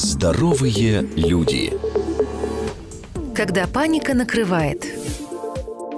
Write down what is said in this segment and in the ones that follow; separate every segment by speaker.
Speaker 1: Здоровые люди.
Speaker 2: Когда паника накрывает.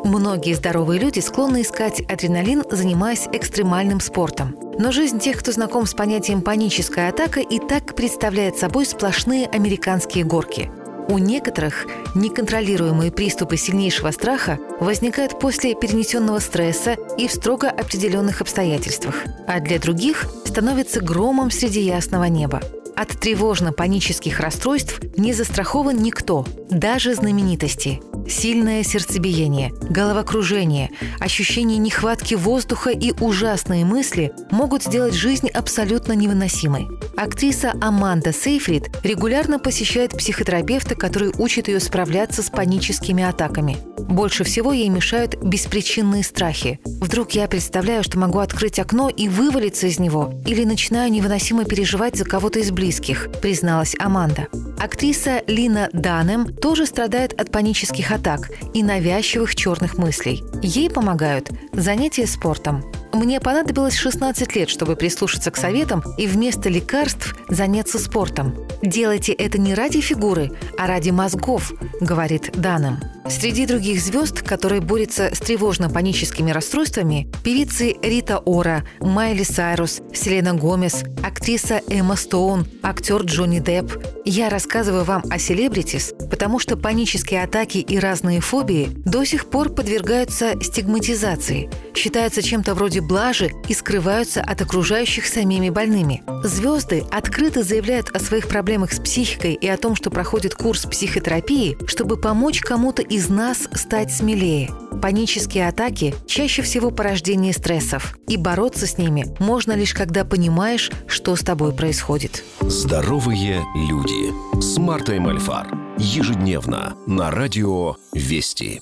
Speaker 2: Многие здоровые люди склонны искать адреналин, занимаясь экстремальным спортом. Но жизнь тех, кто знаком с понятием «паническая атака», и так представляет собой сплошные американские горки. У некоторых неконтролируемые приступы сильнейшего страха возникают после перенесенного стресса и в строго определенных обстоятельствах, а для других становятся громом среди ясного неба. От тревожно-панических расстройств не застрахован никто, даже знаменитости. Сильное сердцебиение, головокружение, ощущение нехватки воздуха и ужасные мысли могут сделать жизнь абсолютно невыносимой. Актриса Аманда Сейфрид регулярно посещает психотерапевта, который учит ее справляться с паническими атаками. Больше всего ей мешают беспричинные страхи. Вдруг я представляю, что могу открыть окно и вывалиться из него, или начинаю невыносимо переживать за кого-то из близких, призналась Аманда. Актриса Лина Данем тоже страдает от панических атак и навязчивых черных мыслей. Ей помогают занятия спортом. Мне понадобилось 16 лет, чтобы прислушаться к советам и вместо лекарств заняться спортом. Делайте это не ради фигуры, а ради мозгов, говорит Данем. Среди других звезд, которые борются с тревожно-паническими расстройствами, певицы Рита Ора, Майли Сайрус, Селена Гомес, актриса Эмма Стоун, актер Джонни Депп. Я рассказываю вам о селебритис, потому что панические атаки и разные фобии до сих пор подвергаются стигматизации, считаются чем-то вроде блажи и скрываются от окружающих самими больными. Звезды открыто заявляют о своих проблемах с психикой и о том, что проходят курс психотерапии, чтобы помочь кому-то из нас стать смелее. Панические атаки чаще всего порождение стрессов, и бороться с ними можно лишь когда понимаешь, что с тобой происходит.
Speaker 1: Здоровые люди с Мартой Мальфар. Ежедневно на радио «Вести».